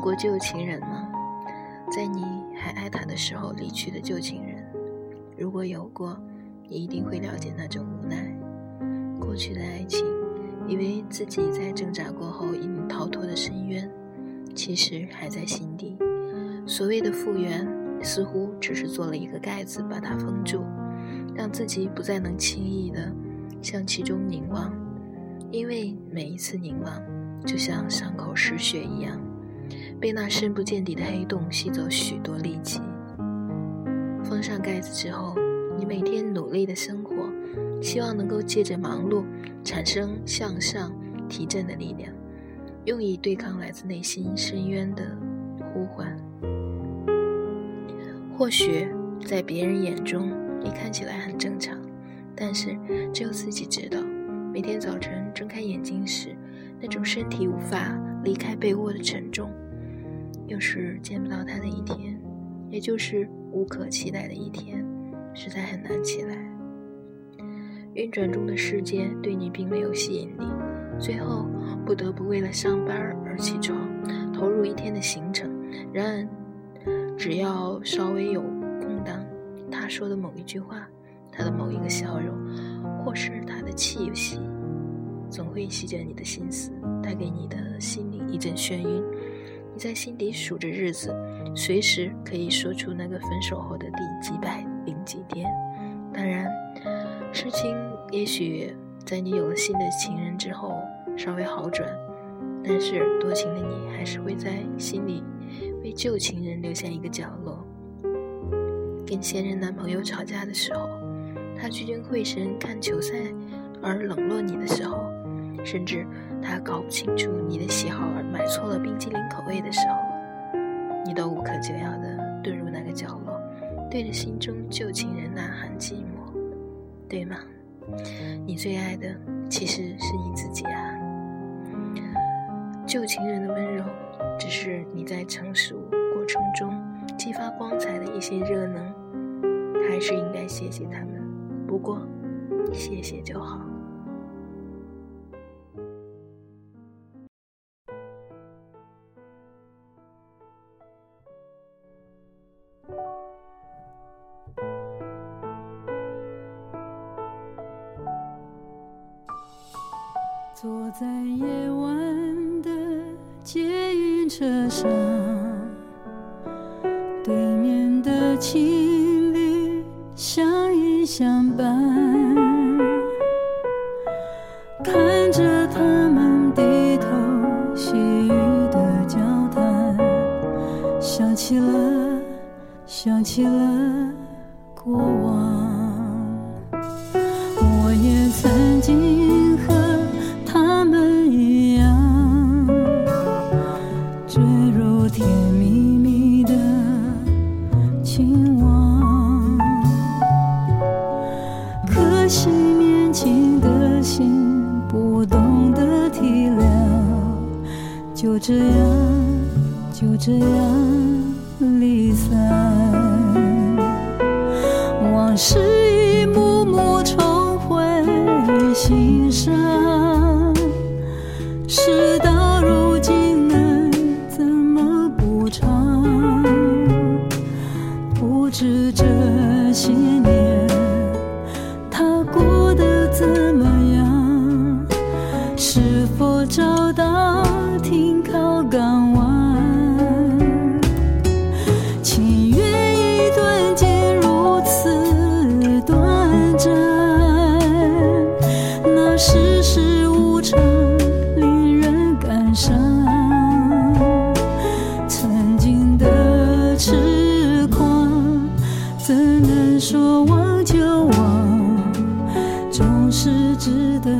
过旧情人吗？在你还爱他的时候离去的旧情人，如果有过，你一定会了解那种无奈。过去的爱情，以为自己在挣扎过后已能逃脱的深渊，其实还在心底。所谓的复原，似乎只是做了一个盖子，把它封住，让自己不再能轻易的向其中凝望。因为每一次凝望，就像伤口失血一样。被那深不见底的黑洞吸走许多力气。封上盖子之后，你每天努力的生活，希望能够借着忙碌产生向上提振的力量，用以对抗来自内心深渊的呼唤。或许在别人眼中，你看起来很正常，但是只有自己知道，每天早晨睁开眼睛时，那种身体无法离开被窝的沉重。又是见不到他的一天，也就是无可期待的一天，实在很难起来。运转中的世界对你并没有吸引力，最后不得不为了上班而起床，投入一天的行程。然而，只要稍微有空档，他说的某一句话，他的某一个笑容，或是他的气息，总会吸着你的心思，带给你的心灵一阵眩晕。在心底数着日子，随时可以说出那个分手后的第几百零几天。当然，事情也许在你有了新的情人之后稍微好转，但是多情的你还是会在心里为旧情人留下一个角落。跟现任男朋友吵架的时候，他聚精会神看球赛而冷落你的时候。甚至他搞不清楚你的喜好而买错了冰淇淋口味的时候，你都无可救药地遁入那个角落，对着心中旧情人呐喊寂寞，对吗？你最爱的其实是你自己啊！旧情人的温柔，只是你在成熟过程中激发光彩的一些热能，还是应该谢谢他们。不过，谢谢就好。坐在夜晚的捷运车上，对面的情侣相依相伴，看着他们低头细语的交谈，想起了，想起了就这样，就这样离散，往事一幕幕重回心上，是的说忘就忘？总是值得。